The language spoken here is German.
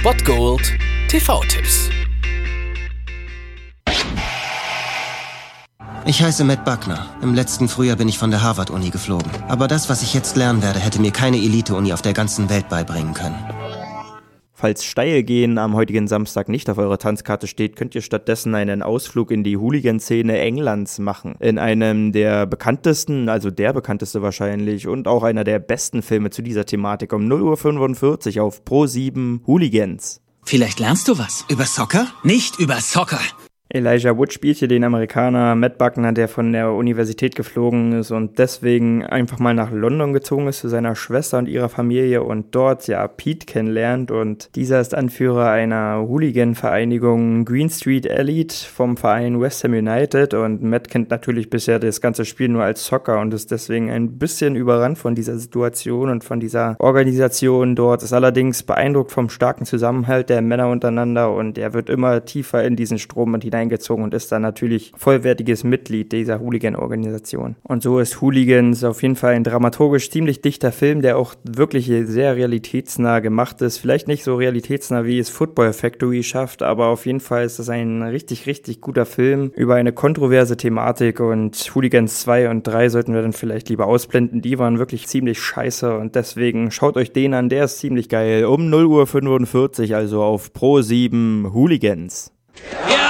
Spot Gold TV-Tipps. Ich heiße Matt Buckner. Im letzten Frühjahr bin ich von der Harvard-Uni geflogen. Aber das, was ich jetzt lernen werde, hätte mir keine Elite-Uni auf der ganzen Welt beibringen können. Falls Steilgehen am heutigen Samstag nicht auf eurer Tanzkarte steht, könnt ihr stattdessen einen Ausflug in die Hooligan-Szene Englands machen. In einem der bekanntesten, also der bekannteste wahrscheinlich und auch einer der besten Filme zu dieser Thematik um 0.45 Uhr auf Pro 7 Hooligans. Vielleicht lernst du was. Über Soccer? Nicht über Soccer. Elijah Wood spielt hier den Amerikaner Matt Buckner, der von der Universität geflogen ist und deswegen einfach mal nach London gezogen ist zu seiner Schwester und ihrer Familie und dort ja Pete kennenlernt. Und dieser ist Anführer einer Hooligan-Vereinigung Green Street Elite vom Verein West Ham United. Und Matt kennt natürlich bisher das ganze Spiel nur als Soccer und ist deswegen ein bisschen überrannt von dieser Situation und von dieser Organisation. Dort, ist allerdings beeindruckt vom starken Zusammenhalt der Männer untereinander und er wird immer tiefer in diesen Strom und hinein eingezogen und ist dann natürlich vollwertiges Mitglied dieser Hooligan-Organisation. Und so ist Hooligans auf jeden Fall ein dramaturgisch ziemlich dichter Film, der auch wirklich sehr realitätsnah gemacht ist. Vielleicht nicht so realitätsnah, wie es Football Factory schafft, aber auf jeden Fall ist das ein richtig, richtig guter Film über eine kontroverse Thematik und Hooligans 2 und 3 sollten wir dann vielleicht lieber ausblenden. Die waren wirklich ziemlich scheiße und deswegen schaut euch den an, der ist ziemlich geil. Um 0.45 Uhr, also auf Pro 7 Hooligans. Ja